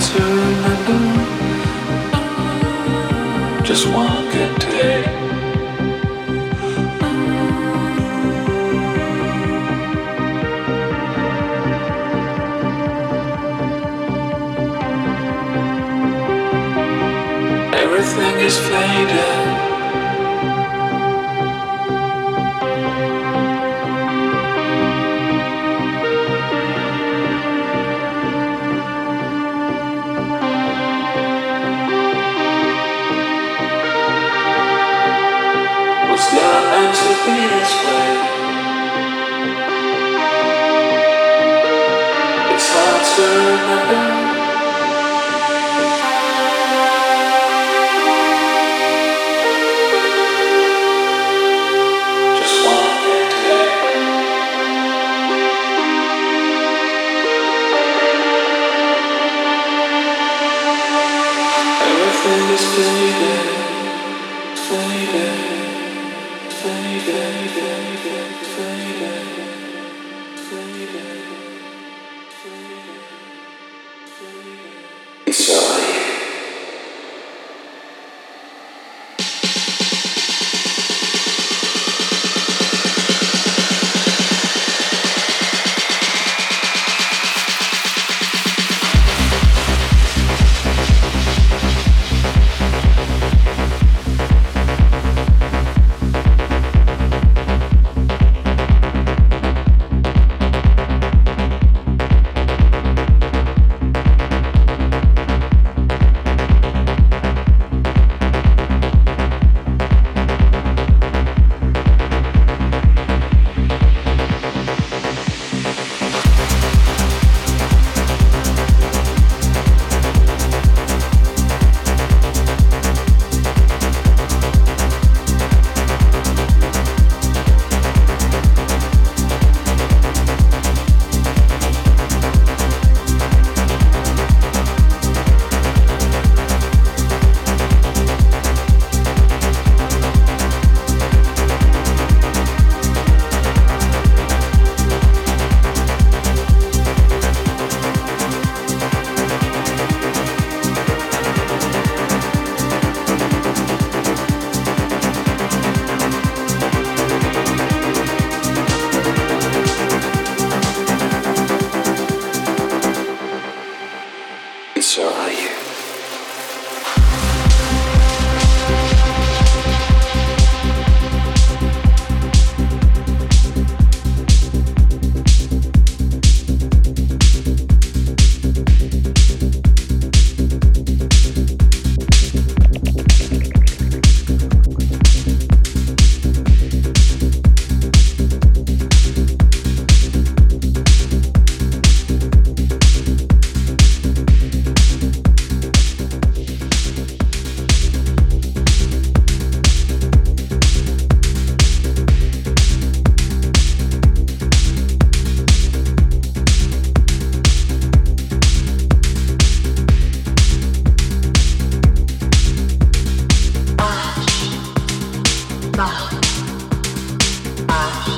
to remember. Just one good day. Everything is faded. high.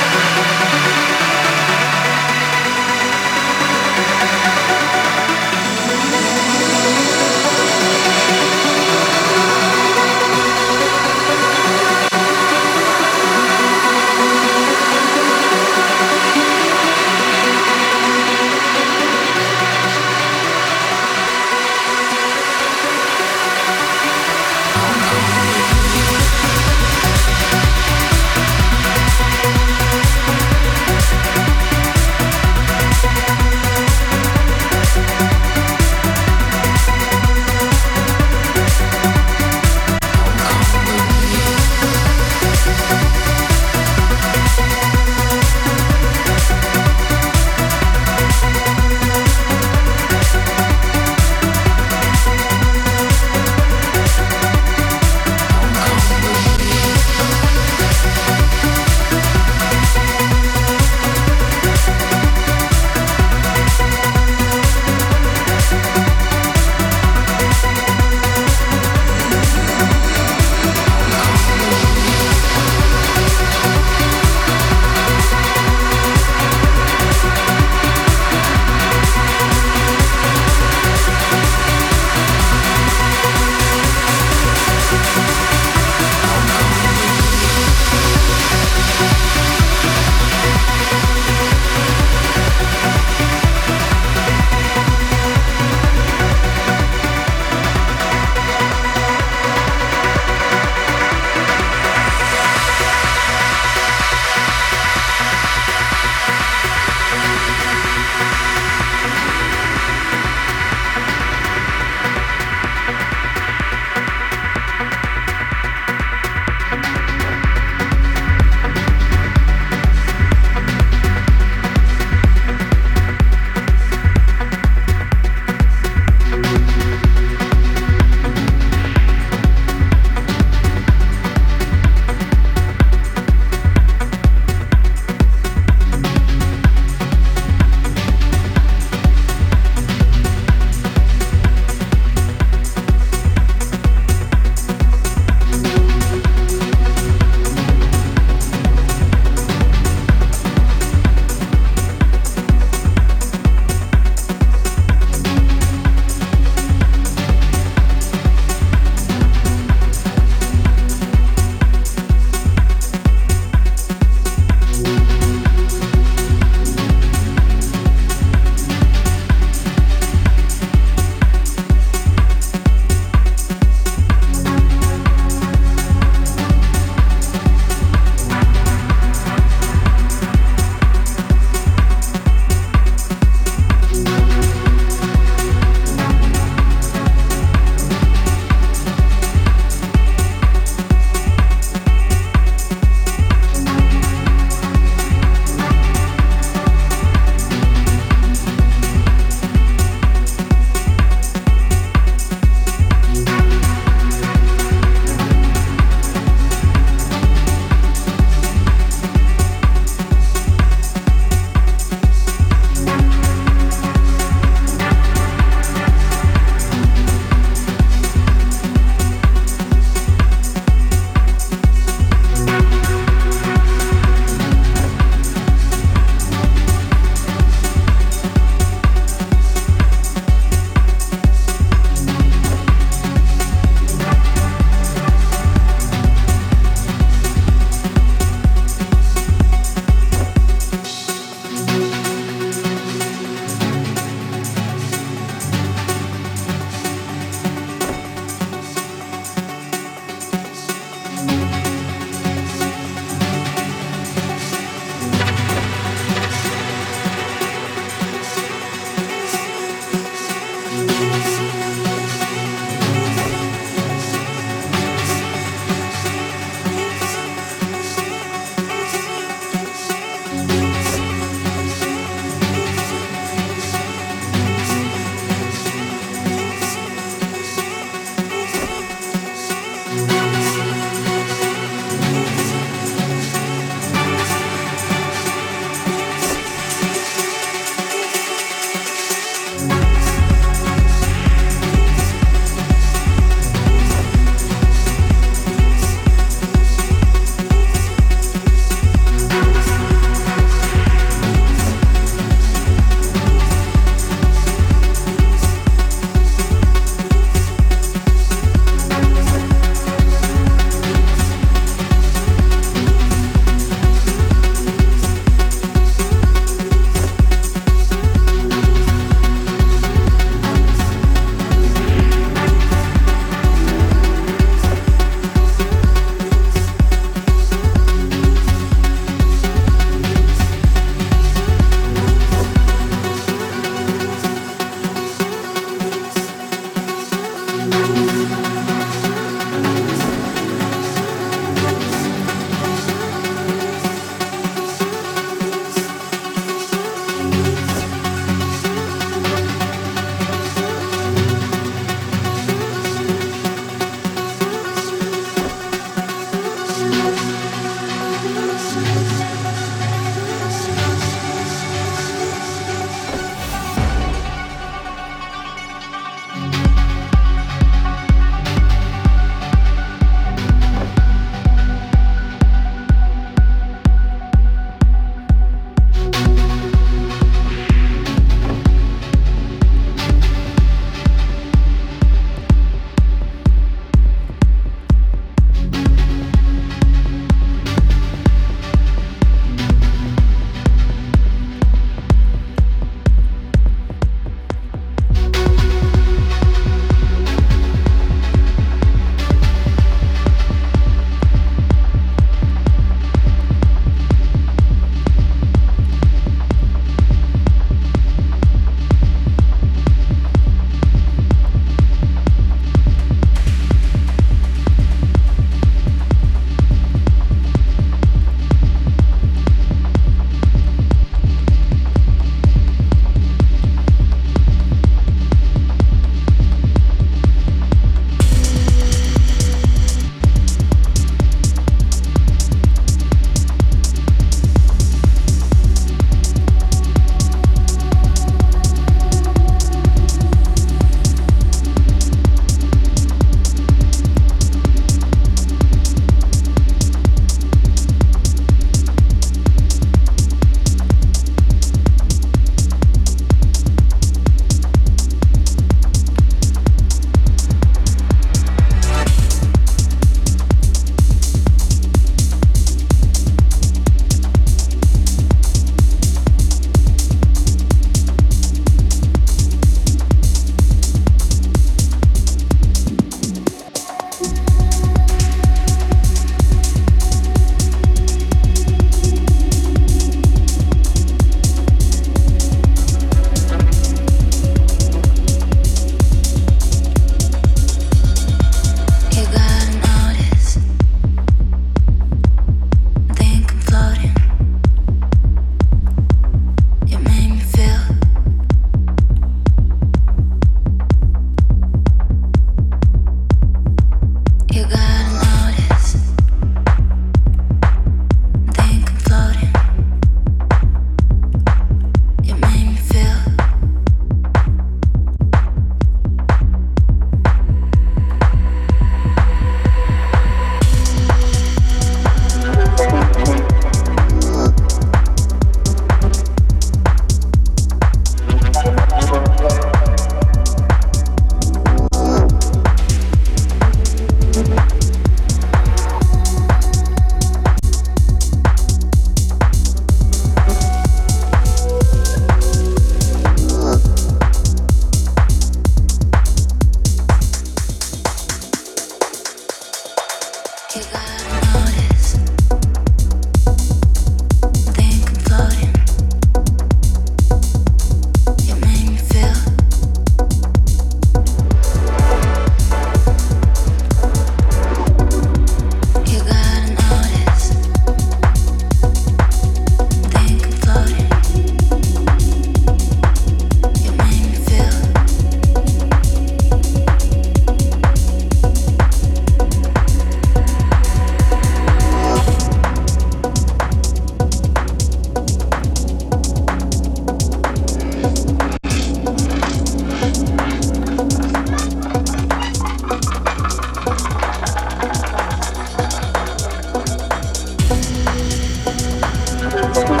just